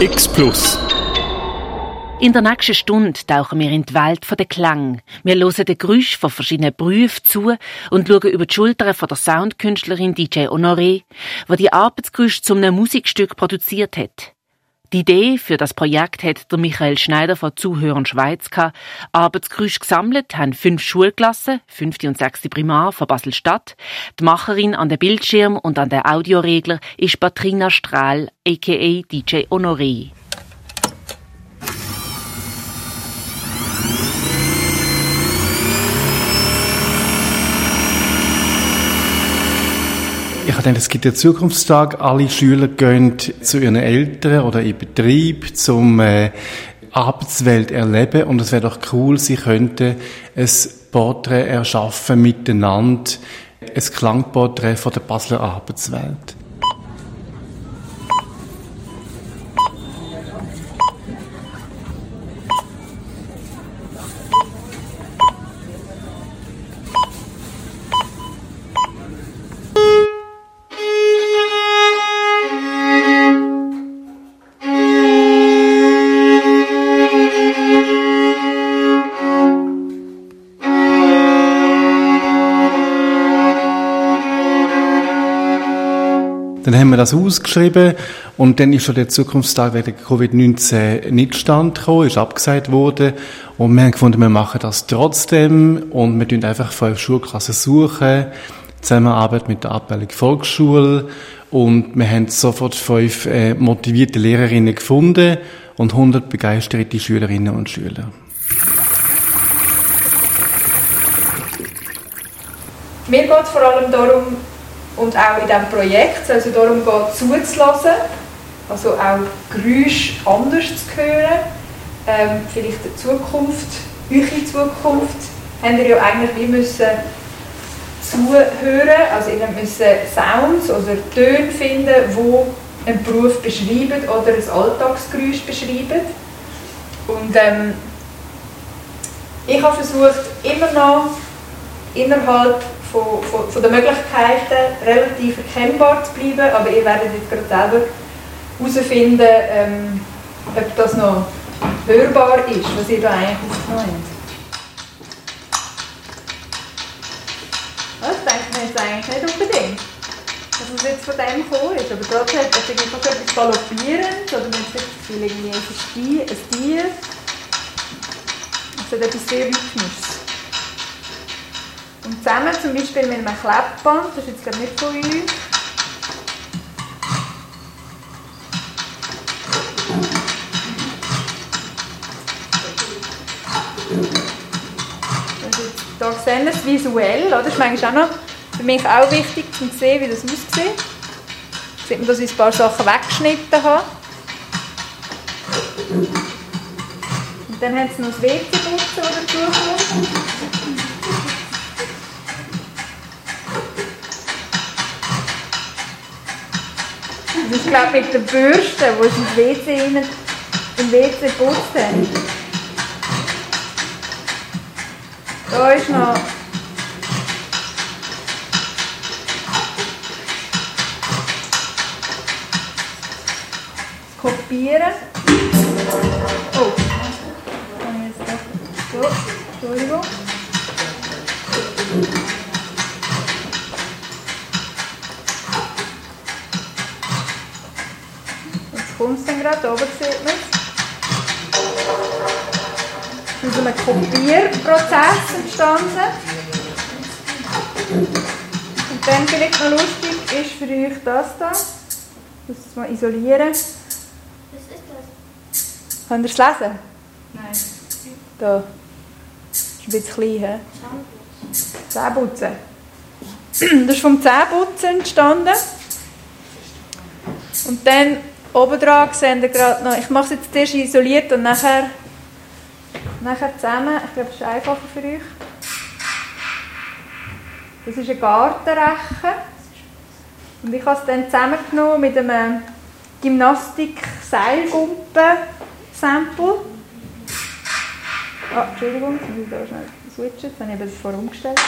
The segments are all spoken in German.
X Plus. In der nächsten Stunde tauchen wir in die Welt der Klang. Wir hören den Geräusch von verschiedenen Berufen zu und schauen über die Schultern von der Soundkünstlerin DJ Honoré, die die Arbeitsgeräusche zum einem Musikstück produziert hat. Die Idee für das Projekt hat der Michael Schneider von Zuhörern Schweiz gehabt. Arbeitsgeräusche gesammelt haben fünf Schulklassen, fünfte und sechste Primar von Basel-Stadt. Die Macherin an den Bildschirm und an den Audioregler ist Patrina Strahl, a.k.a. DJ Honoré. Ich habe gedacht, es gibt einen Zukunftstag. Alle Schüler gehen zu ihren Eltern oder in Betrieb zum äh, Arbeitswelt erleben. Und es wäre doch cool, sie könnten ein Porträt erschaffen miteinander. Ein Klangporträt von der Basler Arbeitswelt. Das ausgeschrieben und dann ist schon der Zukunftstag wegen Covid-19 nicht stand gekommen, ist abgesagt worden und wir haben gefunden, wir machen das trotzdem und wir tun einfach fünf Schulklassen suchen, Zusammenarbeit mit der Abteilung Volksschule und wir haben sofort fünf äh, motivierte Lehrerinnen gefunden und 100 begeisterte Schülerinnen und Schüler. Mir geht es vor allem darum, und auch in diesem Projekt soll es darum gehen, zuzulassen, also auch Geräusche anders zu hören, ähm, vielleicht die Zukunft, eure Zukunft, haben ihr ja eigentlich wie müssen zuhören, also ihr müssen Sounds oder Töne finden, die einen Beruf beschreiben oder ein Alltagsgeräusch beschreiben. Und ähm, ich habe versucht, immer noch innerhalb von, von, von den Möglichkeiten relativ erkennbar zu bleiben, aber ihr werdet jetzt gerade selber herausfinden, ähm, ob das noch hörbar ist, was ihr da eigentlich aufgenommen habt. Das denkt man jetzt eigentlich nicht unbedingt, dass es jetzt von dem gekommen ist, aber trotzdem hat es fast etwas Galoppierendes, oder man hat das Gefühl, ein Stier, ein Tier. Es hat etwas sehr Rhythmisches. Und zusammen zum Beispiel mit einem Klebband, das ist jetzt gerade nicht von uns. Hier sehen wir es visuell, oder? das ist manchmal auch noch für mich auch wichtig, um zu sehen, wie das aussieht. Da sieht man, dass ich ein paar Sachen weggeschnitten habe. Und dann haben sie noch das WC-Putzen, das dazu Das ist, glaube mit der Bürste, die sie ins WC rein, im WC putzt haben. Da ist noch Kopieren. Oh, kann ich jetzt doch. So, Entschuldigung. Gerade, da oben sieht man es. Aus einem Kopierprozess entstanden. Und dann vielleicht noch lustig ist für euch das da. Ich muss es mal isolieren. Was ist das? Könnt ihr es lesen? Nein. Da. Das ist ein bisschen klein, he? Zähneputzen. Das ist vom Zähneputzen entstanden. Und dann oben dran sehen wir gerade noch, ich mache es jetzt zuerst isoliert und nachher, nachher zusammen. Ich glaube, das ist einfacher für euch. Das ist ein Gartenrechen. Und ich habe es dann zusammengenommen mit einem Gymnastik-Seilgumpen-Sample. Ah, Entschuldigung, jetzt muss ich da schnell switchen. Jetzt habe ich das vorher umgestellt.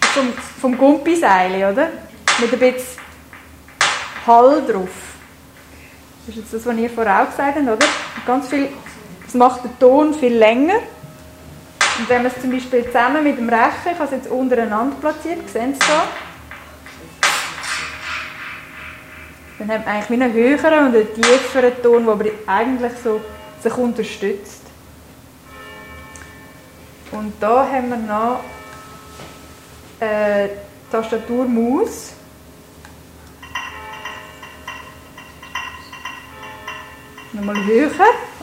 Vom, vom Gumpiseil, oder? Mit ein bisschen Hall drauf. Das ist jetzt das, was ihr vorher auch gesagt habt, oder? Ganz viel, es macht den Ton viel länger. Und wenn man es zum Beispiel zusammen mit dem Rechen, ich habe es jetzt untereinander platziert, sehen Sie da? Dann hat man eigentlich wie einen höheren und einen tieferen Ton, der aber eigentlich so sich unterstützt. Und da haben wir noch äh, Tastatur Maus. Nochmal höher.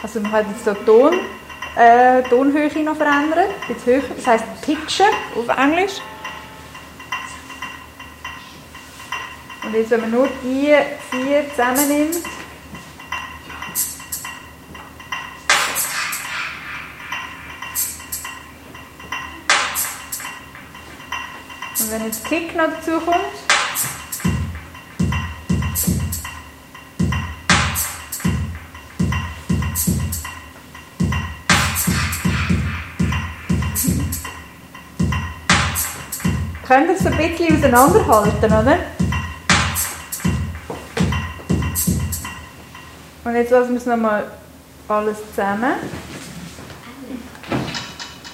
Also man hat jetzt so Ton, äh, Tonhöhe noch verändert. Jetzt höher. Das heisst Pitchen auf Englisch. Und jetzt, wenn man nur die vier zusammennimmt, Und wenn jetzt Kick noch dazu kommt, könnt ihr es ein bisschen auseinanderhalten, oder? Und jetzt lassen wir es nochmal alles zusammen.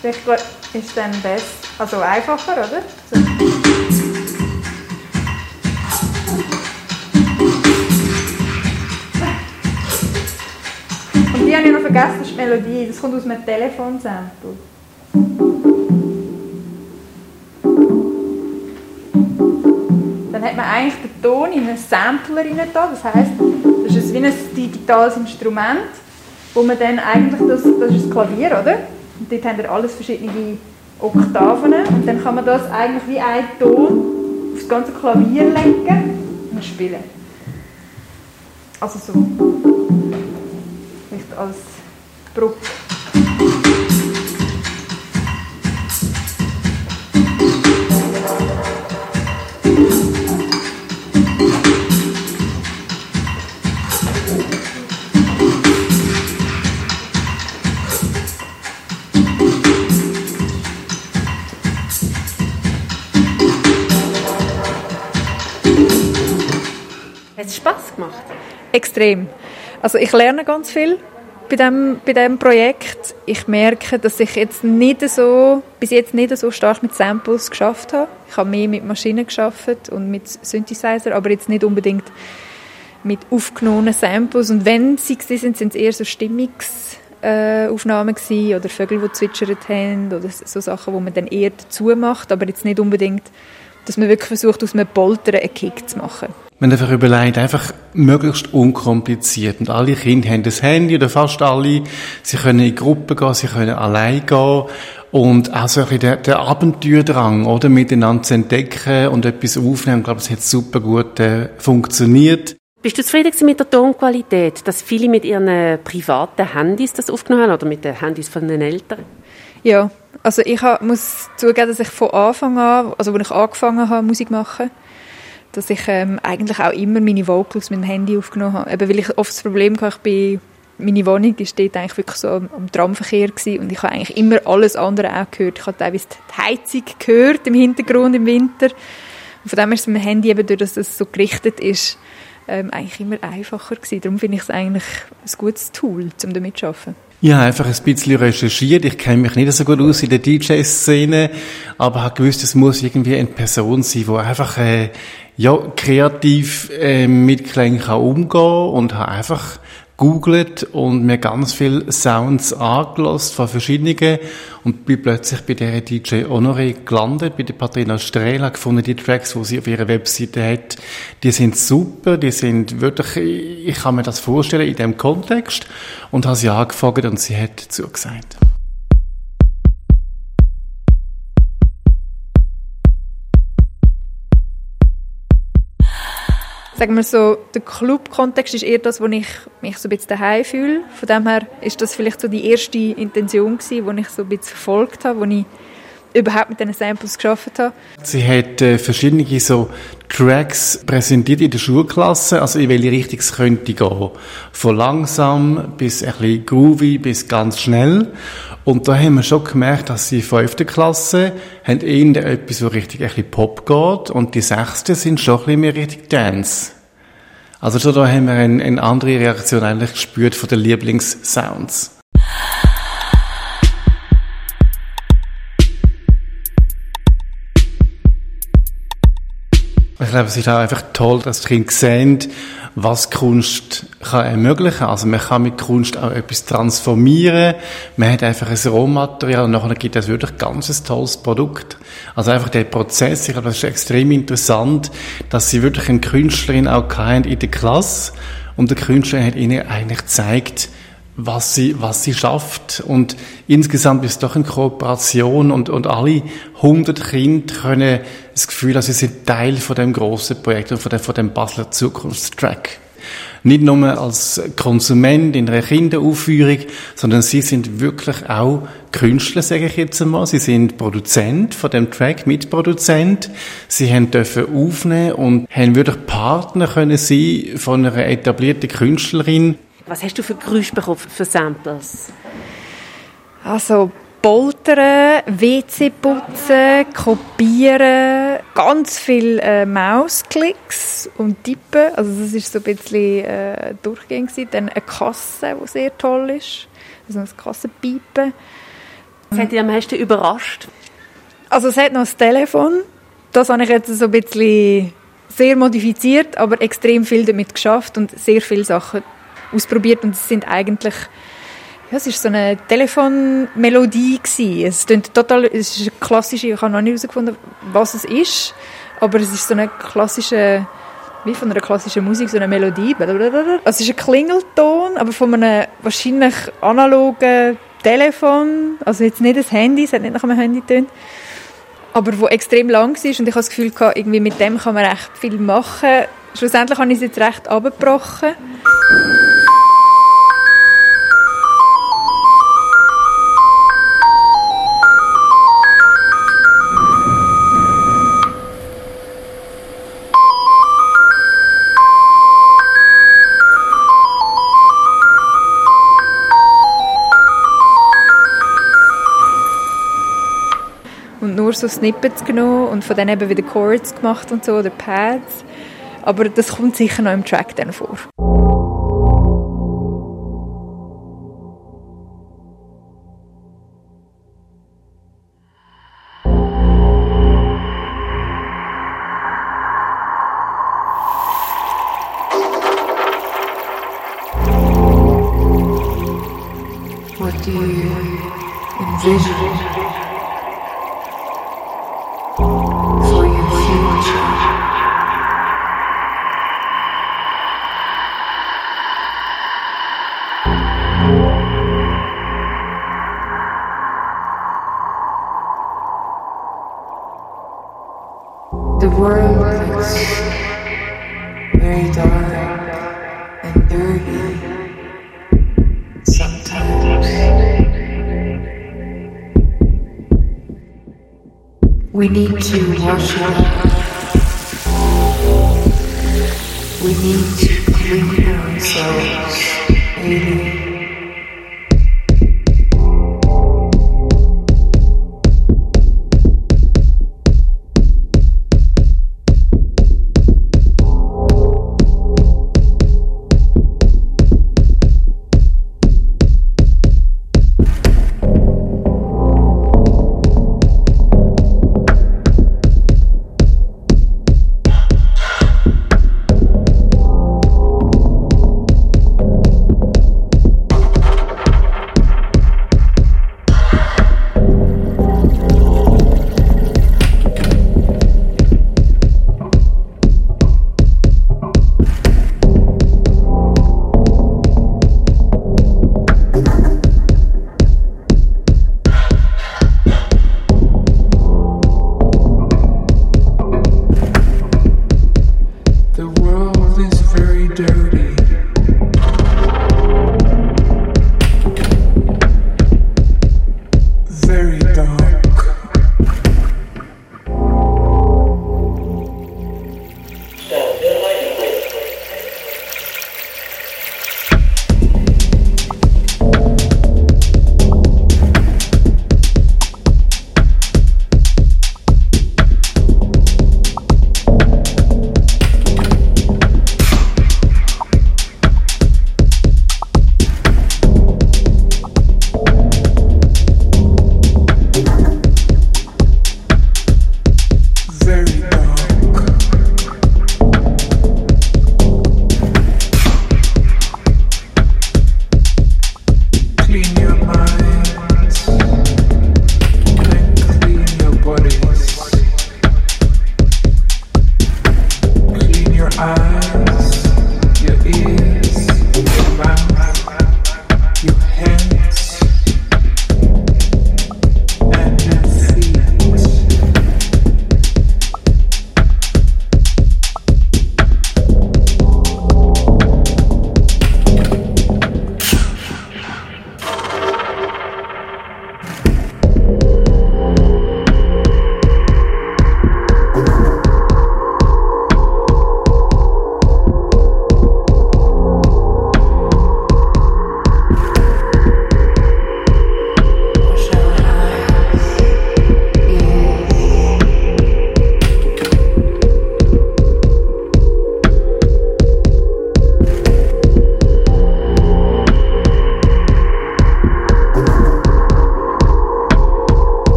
Vielleicht ist es dann besser, also einfacher, oder? So. Und die habe ich noch vergessen, das ist die Melodie. Das kommt aus einem Telefonsample. Man eigentlich den Ton in einen Sampler rein da. Das heisst, das ist wie ein digitales Instrument, wo man dann eigentlich, das, das ist das Klavier, oder? Und dort haben wir alles verschiedene Oktaven und dann kann man das eigentlich wie einen Ton aufs ganze Klavier legen und spielen. Also so. Vielleicht als Brücke. Gemacht? Extrem. Also ich lerne ganz viel bei dem, bei dem Projekt. Ich merke, dass ich jetzt nicht so, bis jetzt nicht so stark mit Samples geschafft habe. Ich habe mehr mit Maschinen geschafft und mit Synthesizer, aber jetzt nicht unbedingt mit aufgenommenen Samples. Und wenn sie waren, sind, sind es eher so Stimmungsaufnahmen äh, oder Vögel, die zwitschert haben oder so Sachen, wo man dann eher dazu macht, aber jetzt nicht unbedingt, dass man wirklich versucht, aus einem Poltern einen Kick zu machen. Man einfach überlegt, einfach möglichst unkompliziert. Und alle Kinder haben das Handy, oder fast alle. Sie können in Gruppen gehen, sie können allein gehen. Und auch so ein bisschen der, der Abenteuerdrang, oder? Miteinander zu entdecken und etwas aufnehmen. Ich glaube, es hat super gut äh, funktioniert. Bist du zufrieden mit der Tonqualität, dass viele mit ihren privaten Handys das aufgenommen haben oder mit den Handys von den Eltern? Ja, also ich muss zugeben, dass ich von Anfang an, also als ich angefangen habe, Musik zu machen, dass ich ähm, eigentlich auch immer meine Vocals mit dem Handy aufgenommen habe. Eben, weil ich oft das Problem hatte, ich bin, meine Wohnung die steht eigentlich wirklich so am, am Tramverkehr gewesen und ich habe eigentlich immer alles andere auch gehört. Ich habe teilweise die Heizung gehört im Hintergrund im Winter. Und von dem ist es mit dem Handy eben, durch dass es so gerichtet ist, ähm, eigentlich immer einfacher gewesen. Darum finde ich es eigentlich ein gutes Tool, um damit zu arbeiten. Habe einfach ein bisschen recherchiert. Ich kenne mich nicht so gut aus in der DJ-Szene, aber habe gewusst, es muss irgendwie eine Person sein, die einfach äh, ja, kreativ äh, mit Klängen kann umgehen und habe einfach googelt und mir ganz viele Sounds angelassen von verschiedenen und bin plötzlich bei der DJ Honoré gelandet, bei der Patrina Strela, gefunden, die Tracks, die sie auf ihrer Webseite hat, die sind super, die sind wirklich, ich kann mir das vorstellen in dem Kontext und habe sie angefragt und sie hat zugesagt. Sagen wir so, der Club-Kontext ist eher das, wo ich mich so ein bisschen daheim fühle. Von dem her ist das vielleicht so die erste Intention gewesen, die ich so ein bisschen verfolgt habe, wo ich überhaupt mit diesen Samples geschafft habe. Sie hat äh, verschiedene so Tracks präsentiert in der Schulklasse, also in welche Richtung es könnte gehen. Von langsam bis ein bisschen groovy bis ganz schnell. Und da haben wir schon gemerkt, dass die fünfte Klasse haben eher etwas, so richtig ein bisschen Pop geht und die sechste sind schon ein bisschen mehr richtig Dance. Also schon da haben wir eine, eine andere Reaktion eigentlich gespürt von den Lieblingssounds. Ich glaube, es ist auch einfach toll, dass die Kinder sehen, was Kunst kann ermöglichen. Also man kann mit Kunst auch etwas transformieren. Man hat einfach ein Rohmaterial und nachher gibt es wirklich ganz ein tolles Produkt. Also einfach der Prozess, ich glaube, das ist extrem interessant, dass sie wirklich eine Künstlerin auch hatten in der Klasse und der Künstler hat ihnen eigentlich gezeigt, was sie, was sie schafft. Und insgesamt ist es doch eine Kooperation und, und alle 100 Kinder können das Gefühl, dass sie sind Teil von dem großen Projekt und von dem, von dem Basler Zukunftstrack. Nicht nur als Konsument in einer Kinderaufführung, sondern sie sind wirklich auch Künstler, sage ich jetzt einmal. Sie sind Produzent von dem Track, Mitproduzent. Sie haben dürfen aufnehmen und haben wirklich Partner können sein von einer etablierten Künstlerin, was hast du für Geräusche bekommen, für Samples? Also Poltern, WC putzen, kopieren, ganz viel äh, Mausklicks und Tippen. Also das ist so ein bisschen äh, durchgängig. Dann eine Kasse, die sehr toll ist. Also ein Kassenpiepen. Was hat dich am meisten überrascht? Also es hat noch das Telefon. Das habe ich jetzt so ein bisschen sehr modifiziert, aber extrem viel damit geschafft und sehr viele Sachen ausprobiert und es sind eigentlich ja, es ist so eine Telefonmelodie. Es total, es ist eine klassische, ich habe noch nicht herausgefunden, was es ist, aber es ist so eine klassische, wie von einer klassischen Musik, so eine Melodie. Es ist ein Klingelton, aber von einem wahrscheinlich analogen Telefon, also jetzt nicht ein Handy, es hat nicht nach einem Handy getönt, aber wo extrem lang ist und ich habe das Gefühl, irgendwie mit dem kann man recht viel machen. Schlussendlich habe ich es jetzt recht abgebrochen. so Snippets genommen und von denen eben wieder Chords gemacht und so, oder Pads. Aber das kommt sicher noch im Track dann vor. Russia.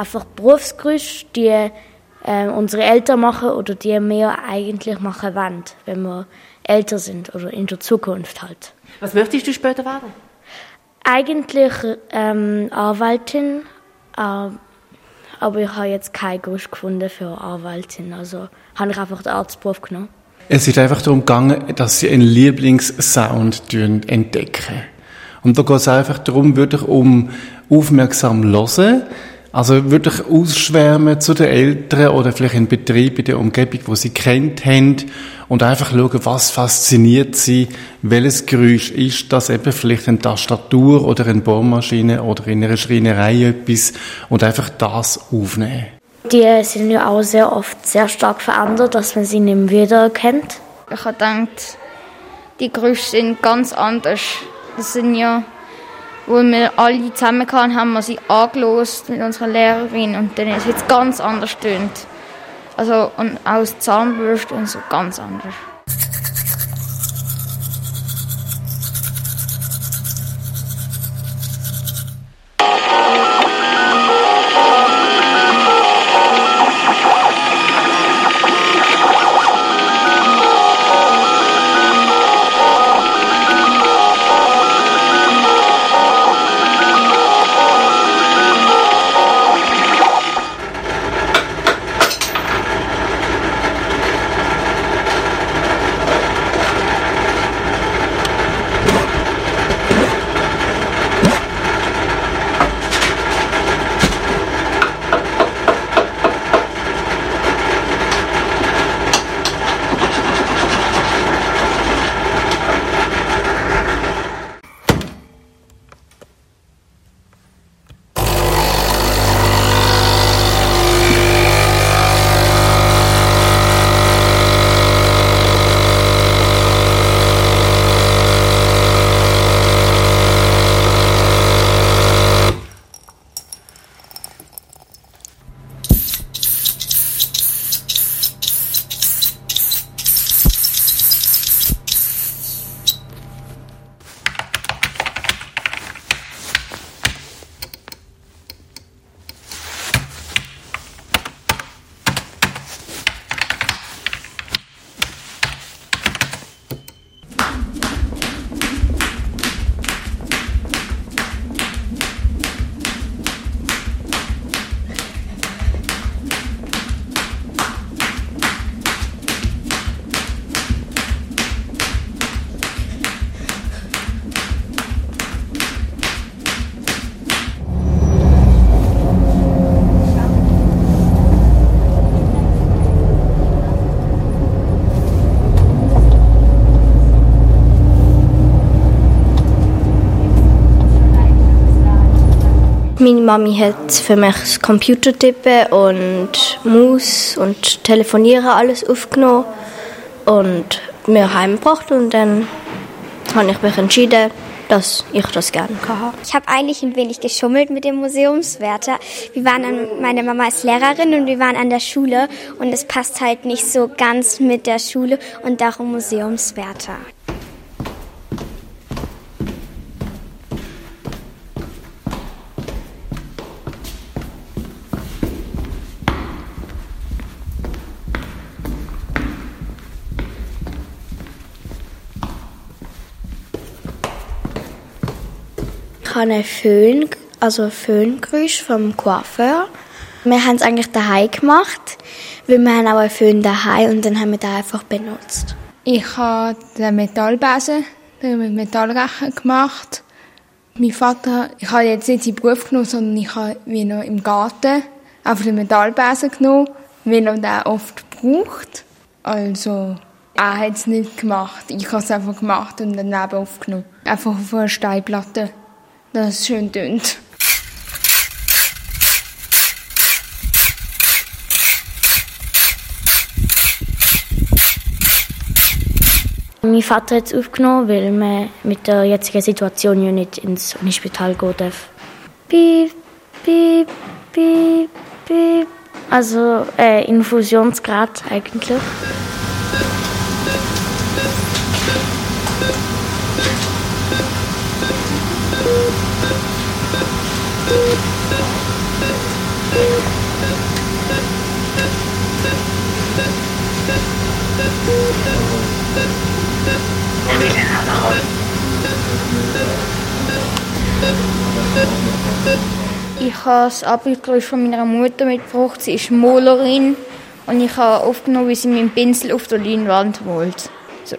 Einfach Berufsgerüste, die äh, unsere Eltern machen oder die wir eigentlich machen wollen, wenn wir älter sind oder in der Zukunft halt. Was möchtest du später werden? Eigentlich ähm, Anwältin, äh, aber ich habe jetzt keinen Gerüst gefunden für Anwältin, also habe ich einfach den Arztberuf genommen. Es ist einfach darum gegangen, dass sie einen Lieblingssound entdecken. Und da geht es einfach darum, wirklich um aufmerksam hören, also wirklich ausschwärmen zu den Eltern oder vielleicht in Betrieb, in der Umgebung, wo sie kennt haben und einfach schauen, was fasziniert sie, welches Geräusch ist das eben vielleicht eine Tastatur oder eine Bohrmaschine oder in einer Schreinerei etwas und einfach das aufnehmen. Die sind ja auch sehr oft sehr stark verändert, dass man sie nicht mehr wiedererkennt. Ich habe gedacht, die Gerüche sind ganz anders. Das sind ja, wo wir alle zusammen waren, haben wir sie angelost mit unserer Lehrerin und dann ist es jetzt ganz anders tönt. Also und aus Zahnbürste und so ganz anders. Meine Mami hat für mich das Computertippen und Maus und Telefonieren alles aufgenommen und mir heimgebracht und dann habe ich mich entschieden, dass ich das gerne habe. Ich habe eigentlich ein wenig geschummelt mit dem Museumswärter. Wir waren an, meine Mama ist Lehrerin und wir waren an der Schule und es passt halt nicht so ganz mit der Schule und darum Museumswärter. Habe einen Föhn, also ein Föhngeräusch vom Coiffeur. Wir haben es eigentlich daheim gemacht, weil wir haben auch einen Föhn daheim und dann haben wir den einfach benutzt. Ich habe den Metallbesen mit Metallrechen gemacht. Mein Vater, ich habe jetzt nicht seinen Beruf genommen, sondern ich habe wie noch im Garten einfach den Metallbesen genommen, weil er den oft braucht. Also, er hat es nicht gemacht. Ich habe es einfach gemacht und daneben aufgenommen. Einfach auf einer Steinplatte, dass es schön tönt. Mein Vater hat es aufgenommen, weil man mit der jetzigen Situation ja nicht ins Unispital gehen darf. Piep, piep, piep, piep. Also äh, Infusionsgrad eigentlich. Ich habe das Abendgeräusch von meiner Mutter mitgebracht. Sie ist Malerin und ich habe aufgenommen, wie sie mit dem Pinsel auf der Leinwand malt. So.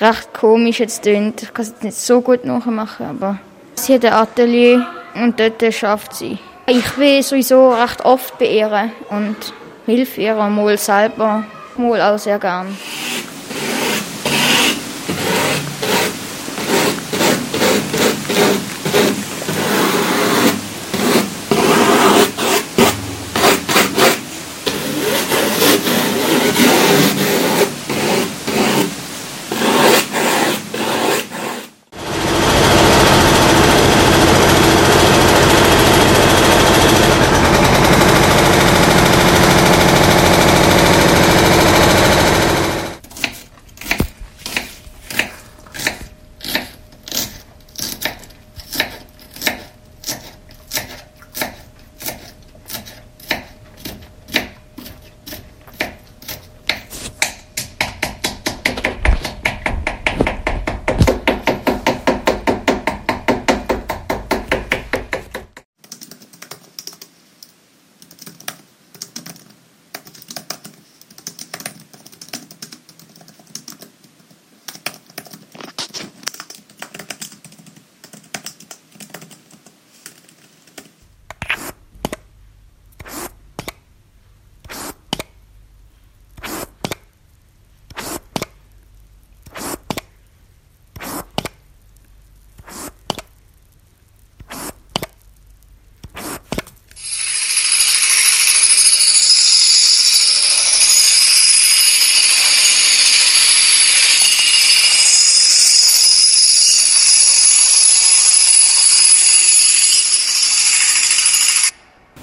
Recht komisch jetzt klingt. Ich kann es jetzt nicht so gut nachmachen, aber sie hat ein Atelier und dort schafft sie. Ich bin sowieso recht oft bei ihr und hilf ihr mal selber, mal auch sehr gern.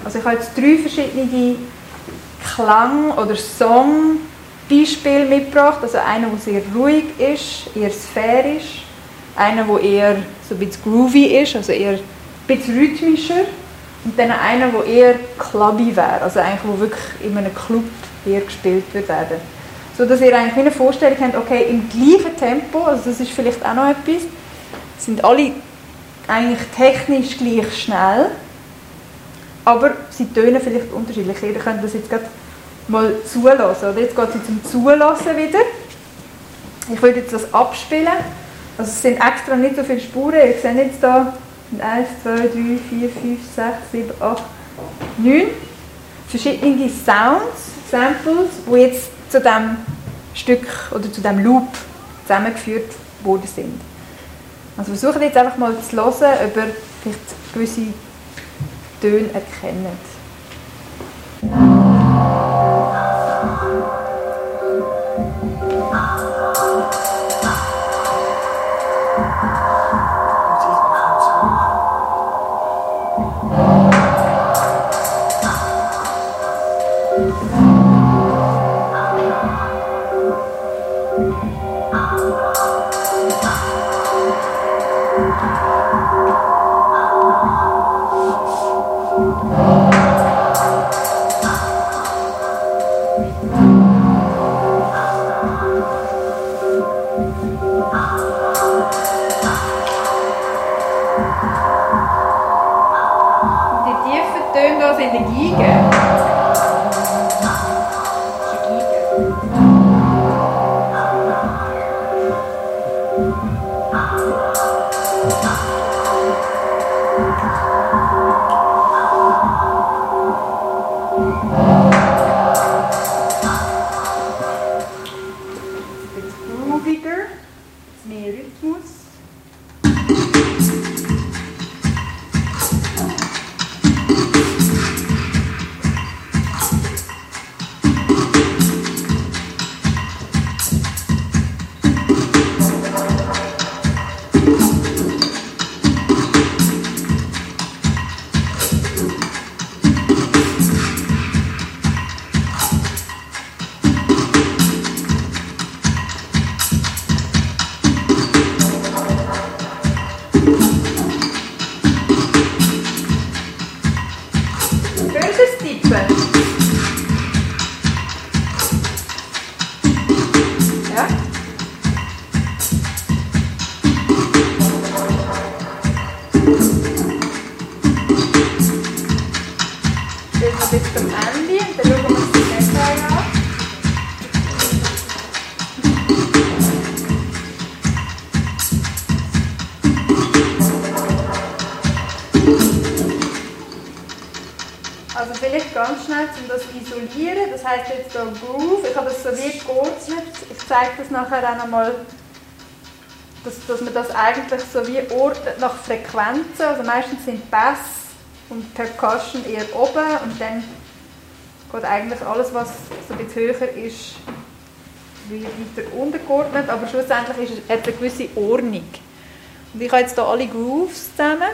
Also ich habe jetzt drei verschiedene Klang- oder Song-Beispiele mitgebracht. Also einer, der sehr ruhig ist, eher sphärisch. Einer, der eher so ein bisschen groovy ist, also eher ein bisschen rhythmischer. Und dann einer, der eher clubby wäre, also eigentlich, wo wirklich in einem Club eher gespielt wird werden. So dass ihr eigentlich eine Vorstellung habt, okay, im gleichen Tempo, also das ist vielleicht auch noch etwas, sind alle eigentlich technisch gleich schnell, aber sie tönen vielleicht unterschiedlich. Ihr könnt das jetzt mal zulassen. Oder jetzt geht es zum Zulassen wieder. Ich würde jetzt das abspielen. Also es sind extra nicht so viele Spuren. Ihr seht jetzt hier 1, 2, 3, 4, 5, 6, 7, 8, 9 verschiedene Sounds, Samples, die jetzt zu diesem Stück oder zu diesem Loop zusammengeführt worden sind. Also versucht jetzt einfach mal zu hören, ob ihr vielleicht gewisse Töne erkennen. Töne hier vielleicht ganz schnell, um das zu isolieren. Das heisst jetzt hier Groove. Ich habe das so wie geordnet. Ich zeige das nachher auch nochmal, dass, dass man das eigentlich so wie ordnet nach Frequenzen. Also meistens sind Bass und Percussion eher oben und dann geht eigentlich alles, was so ein bisschen höher ist, weiter untergeordnet. Aber schlussendlich ist es eine gewisse Ordnung. Und ich habe jetzt hier alle Grooves zusammen.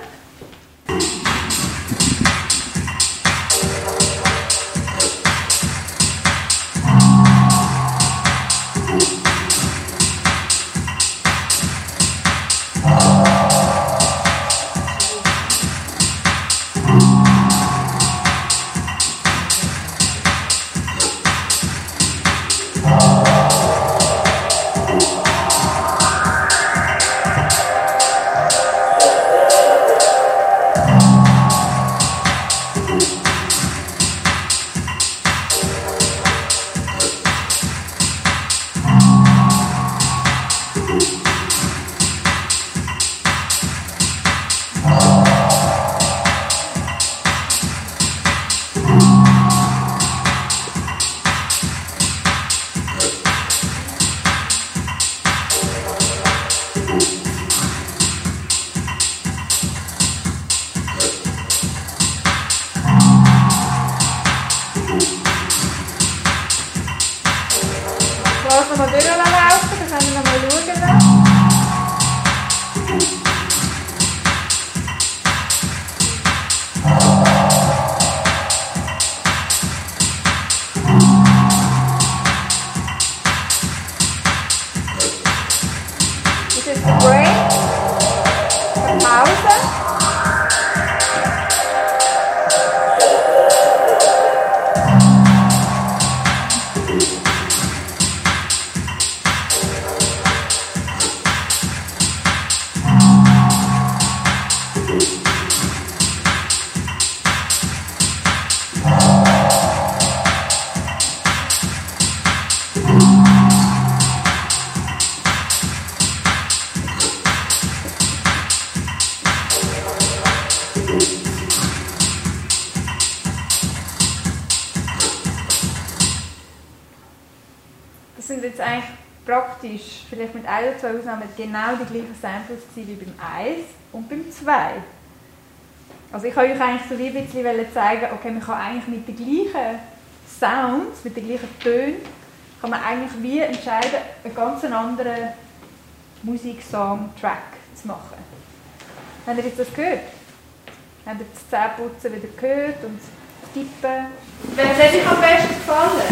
Ein oder zwei Ausnahmen, genau die gleichen Samples gewesen wie beim 1 und beim 2. Also ich wollte euch eigentlich so wie ein bisschen zeigen, okay, man kann eigentlich mit den gleichen Sounds, mit den gleichen Tönen, kann man eigentlich wie entscheiden, einen ganz anderen Musiksong-Track zu machen. Habt ihr jetzt das gehört? Habt ihr das Zähneputzen wieder gehört und das Tippen? Wer hat euch am besten gefallen?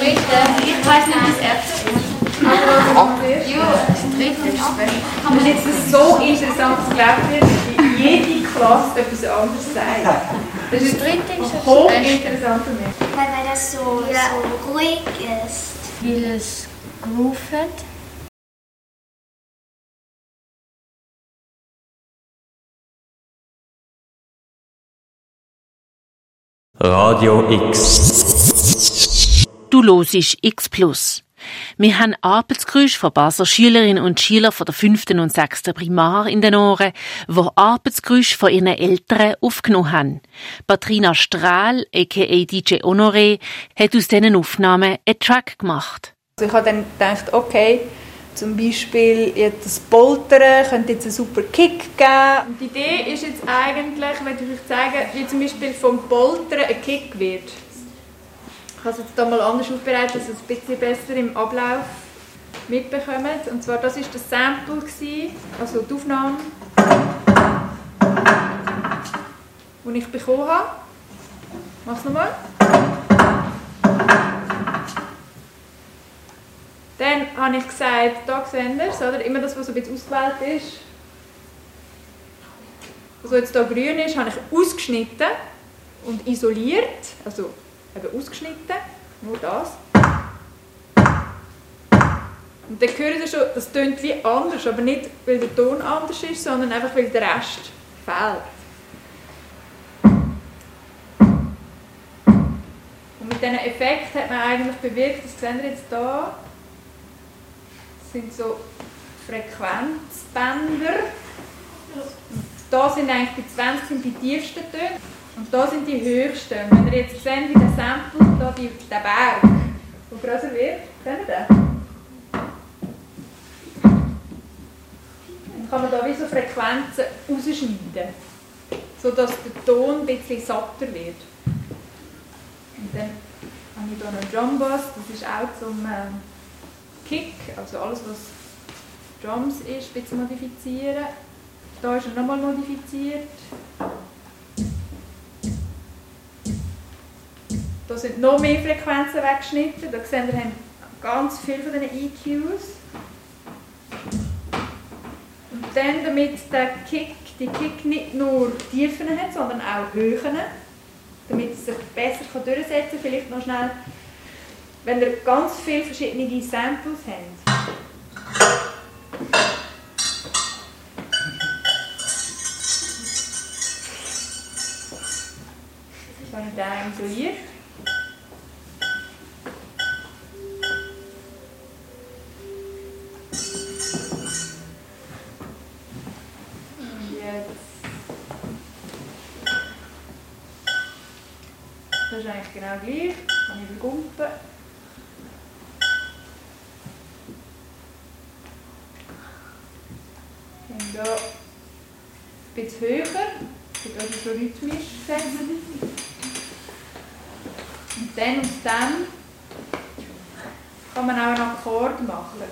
Ich weiß nicht, erste ist. Das ist das. Das jetzt ein so interessantes Gespräch, wie jede Klasse etwas anderes sagt. Das ist Das dritte ist das hochinteressant für mich. Weil, weil das so, so ruhig ist. Weil es Groove hat. Radio X. Du hörst X Plus. Wir haben Arbeitsgeräusche von Basler Schülerinnen und Schülern von der 5. und 6. Primar in den Ohren, die Arbeitsgeräusche von ihren Eltern aufgenommen haben. Patrina Strahl, a.k.a. DJ Honoré, hat aus diesen Aufnahmen einen Track gemacht. Also ich habe dann gedacht, okay, zum Beispiel jetzt das Poltern könnte jetzt einen super Kick geben. Die Idee ist jetzt eigentlich, wenn ich euch zeigen, wie zum Beispiel vom Poltern ein Kick wird. Ich habe es jetzt hier mal anders aufbereitet, dass ihr es ein bisschen besser im Ablauf mitbekommt. Und zwar, das war das Sample, also die Aufnahme, die ich bekommen habe. Mach es nochmal. Dann habe ich gesagt, da es, oder? immer das, was so ein bisschen ausgewählt ist. Was jetzt hier grün ist, habe ich ausgeschnitten und isoliert. Also eben ausgeschnitten, nur das. Und dann hören Sie schon, das tönt wie anders, aber nicht, weil der Ton anders ist, sondern einfach, weil der Rest fehlt. Und mit diesem Effekt hat man eigentlich bewirkt, das sehen Sie jetzt hier, das sind so Frequenzbänder. Und da sind eigentlich die 20 sind die tiefsten Töne. Und da sind die höchsten. Wenn ihr jetzt seht, wie der Sample, da die, der Berg, der größer wird, seht ihr den? Dann kann man da wie so Frequenzen rausschneiden, sodass der Ton ein bisschen satter wird. Und dann habe ich hier noch Drum Bass, das ist auch zum äh, Kick, also alles was Drums ist, ein bisschen modifizieren. Da ist er nochmal modifiziert. Da sind noch mehr Frequenzen weggeschnitten. Da sehen wir haben ganz viele von diesen EQs. Und dann, damit der Kick, die Kick nicht nur Tiefen hat, sondern auch Höhen, damit es sich besser kann durchsetzen kann, vielleicht noch schnell, wenn ihr ganz viele verschiedene Samples habt. Habe ich den isoliert. Eigentlich genau gleich. Kann ich begumpen. Und da ein bisschen höher. Wird also so rhythmisch gesetzt. Und dann aus dem kann man auch einen Akkord machen.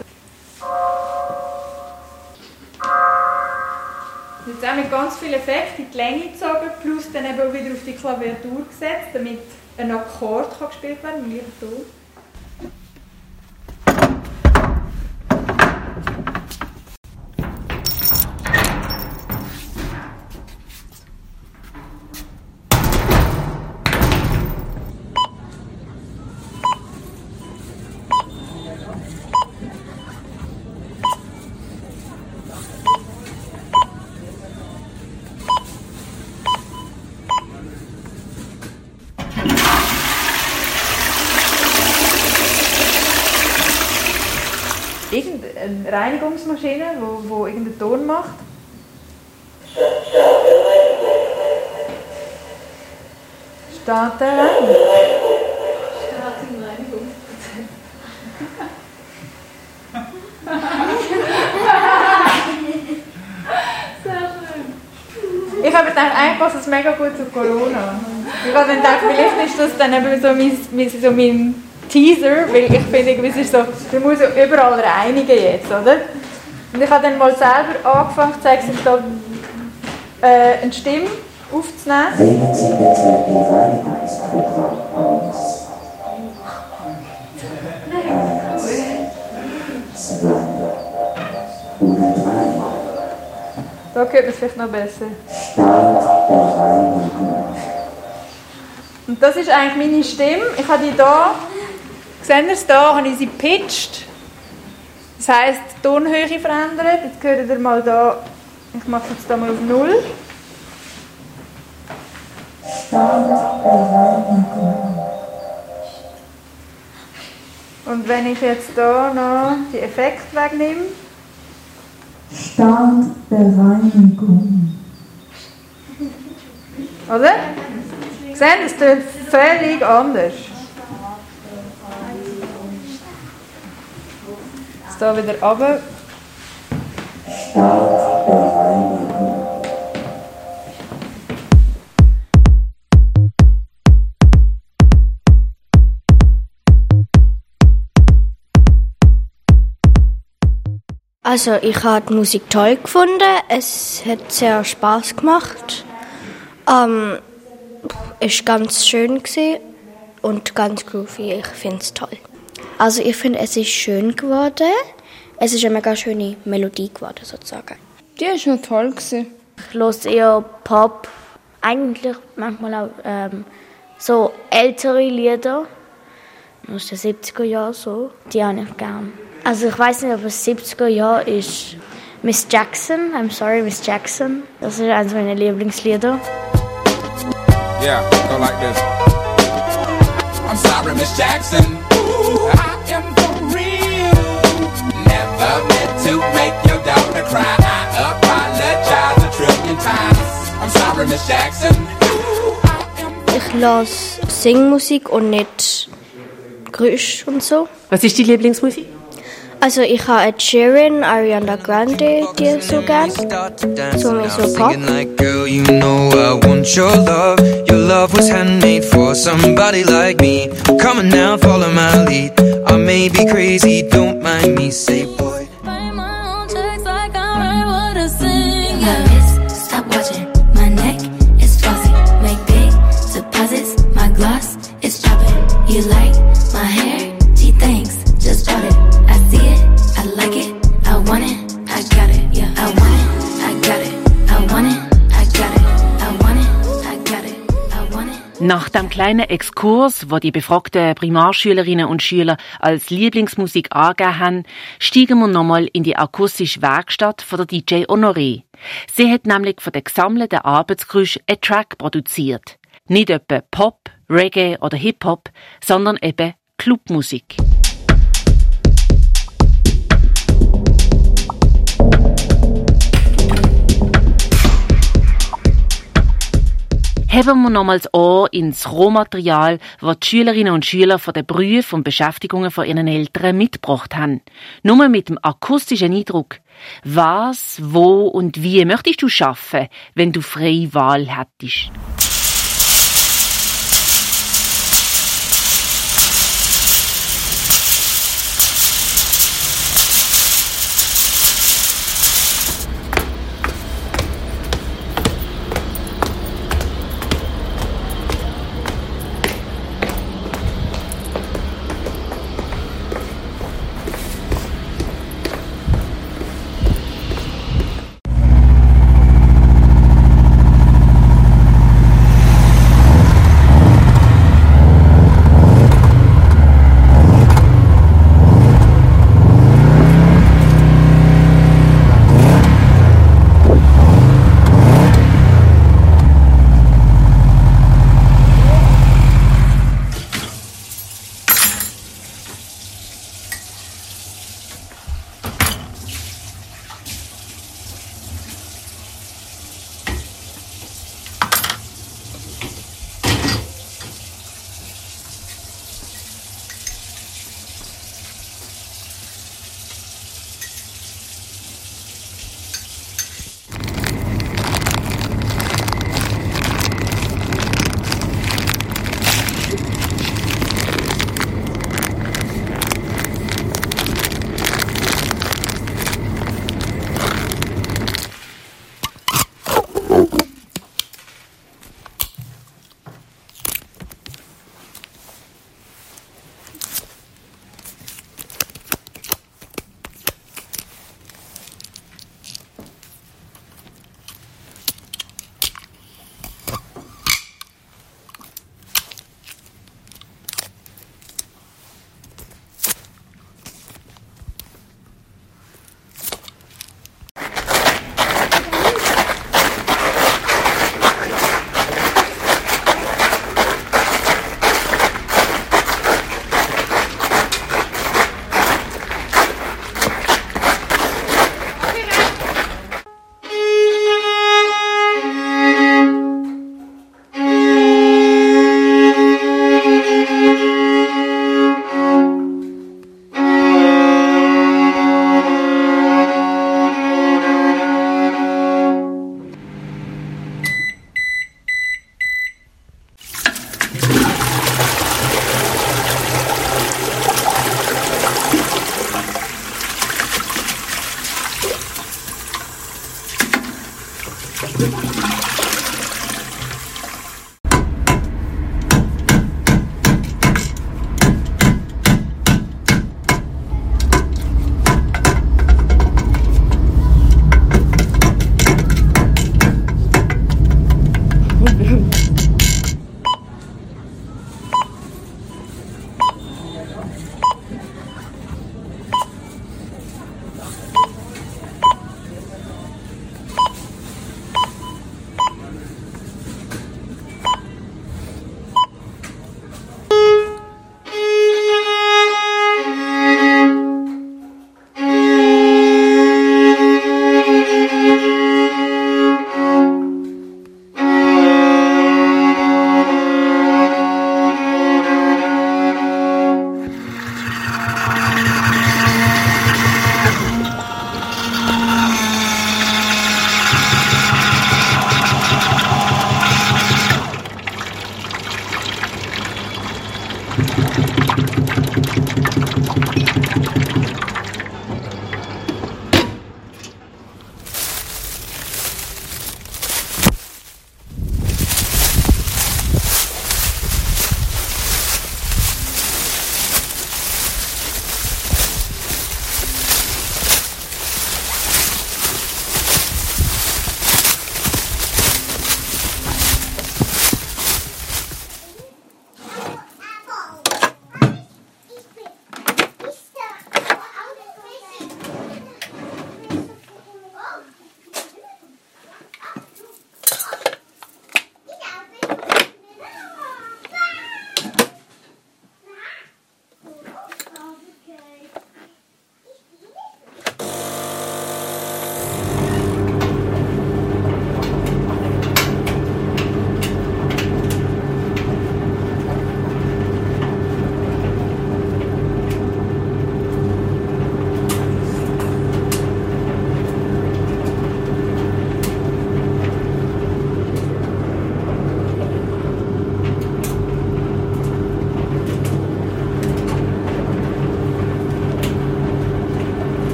Jetzt auch mit ganz vielen Effekten in die Länge gezogen, plus dann eben wieder auf die Klaviatur gesetzt, damit ein Akkord kann gespielt werden im gleichen Ton. Reinigungsmaschine, wo, wo irgendeinen Ton macht. Steht der rein? Ich habe gedacht, eigentlich passt das mega gut zu Corona. Ich habe gedacht, vielleicht ist das dann eben so mein, so mein Teaser, weil ich finde, es ist so, man muss ja überall reinigen jetzt, oder? Und ich habe dann mal selber angefangen da, äh, eine Stimme aufzunehmen. Da hört man es vielleicht noch besser. Und das ist eigentlich meine Stimme. Ich habe die da, seht ihr es da, habe ich sie pitched. Das heisst, die Tonhöhe verändert. Jetzt hört ihr mal da, ich mache jetzt da mal auf Null. Und wenn ich jetzt da noch die Effekte wegnehme, Startbereinigung. oder? Ihr, es tönt völlig anders. Jetzt da wieder runter. Also ich habe die Musik toll gefunden. Es hat sehr Spaß gemacht. Ähm, ist ganz schön und ganz groovy. Ich finde es toll. Also ich finde, es ist schön geworden. Es ist eine mega schöne Melodie geworden sozusagen. Die ist noch toll gewesen. Ich höre eher Pop, eigentlich manchmal auch ähm, so ältere Lieder aus den 70er Jahren so. Die habe ich gern. Also ich weiß nicht, ob es 70er Jahre ist. Miss Jackson, I'm sorry, Miss Jackson. Das ist eines meiner Lieblingslieder. Yeah, go like this. I'm sorry, Miss Jackson. I lasse Singmusik und nicht Geräusch und so. Was ist die Lieblingsmusik? Also ich habe Ed Sheeran, Ariana Grande, die so gern. So mehr so Pop. Like, girl, you know I want your love. Your love was handmade for somebody like me. Come on now, follow my lead. I may be crazy, don't mind me. Say, boy. You like my hair? Gee, thanks. Just bought it. I see it. I like it. I want it. I got it. Yeah. I want it. I got it. I want it. Nach dem kleinen Exkurs, wo die befragten Primarschülerinnen und Schüler als Lieblingsmusik angegeben haben, steigen wir nochmal in die akustische Werkstatt von der DJ Honoré. Sie hat nämlich von den gesammelten Arbeitsgeräuschen einen Track produziert. Nicht etwa Pop, Reggae oder Hip-Hop, sondern eben Clubmusik. Heben wir nochmals an ins Rohmaterial, das die Schülerinnen und Schüler von den Berufen und Beschäftigungen von ihren Eltern mitgebracht haben. Nur mit dem akustischen Eindruck. Was, wo und wie möchtest du schaffen, wenn du freie Wahl hättest?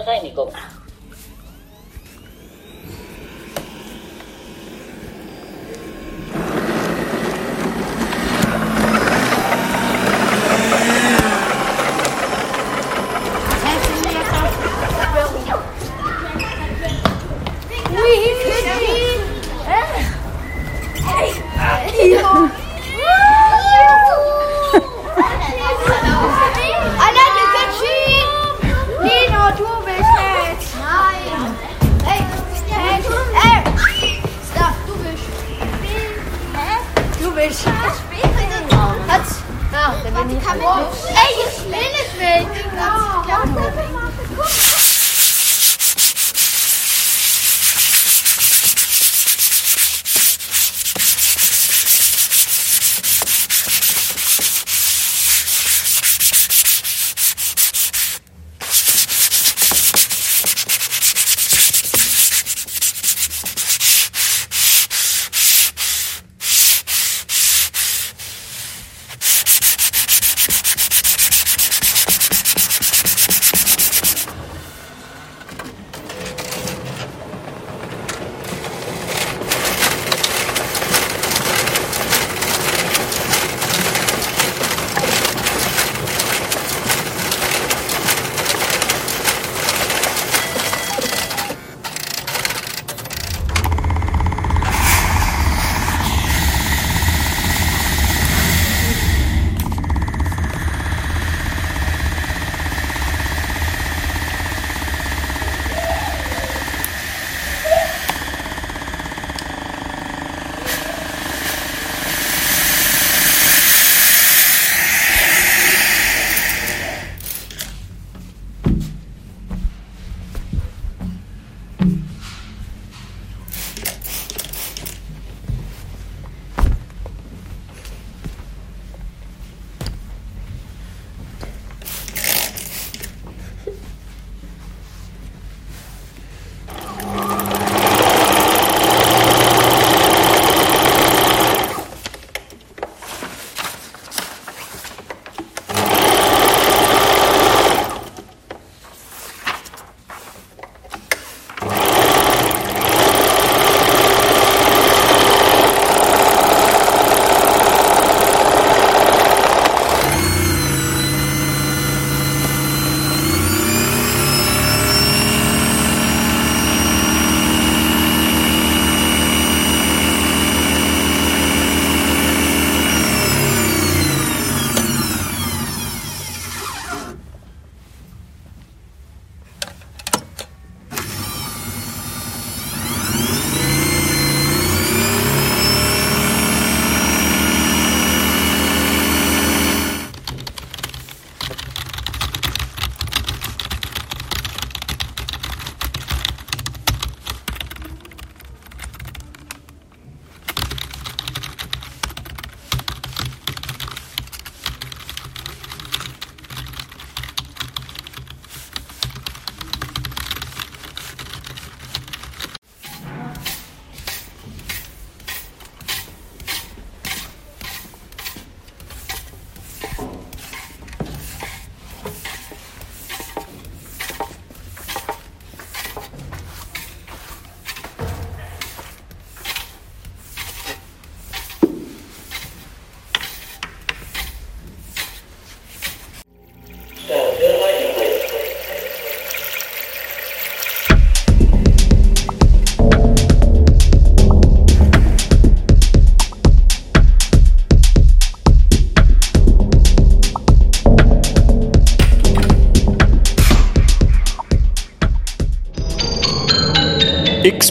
Starte Reinigung. Anna,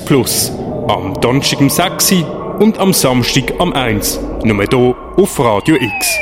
Plus. Am Donnerstag um 6 Uhr und am Samstag am 1 Uhr. Nur hier auf Radio X.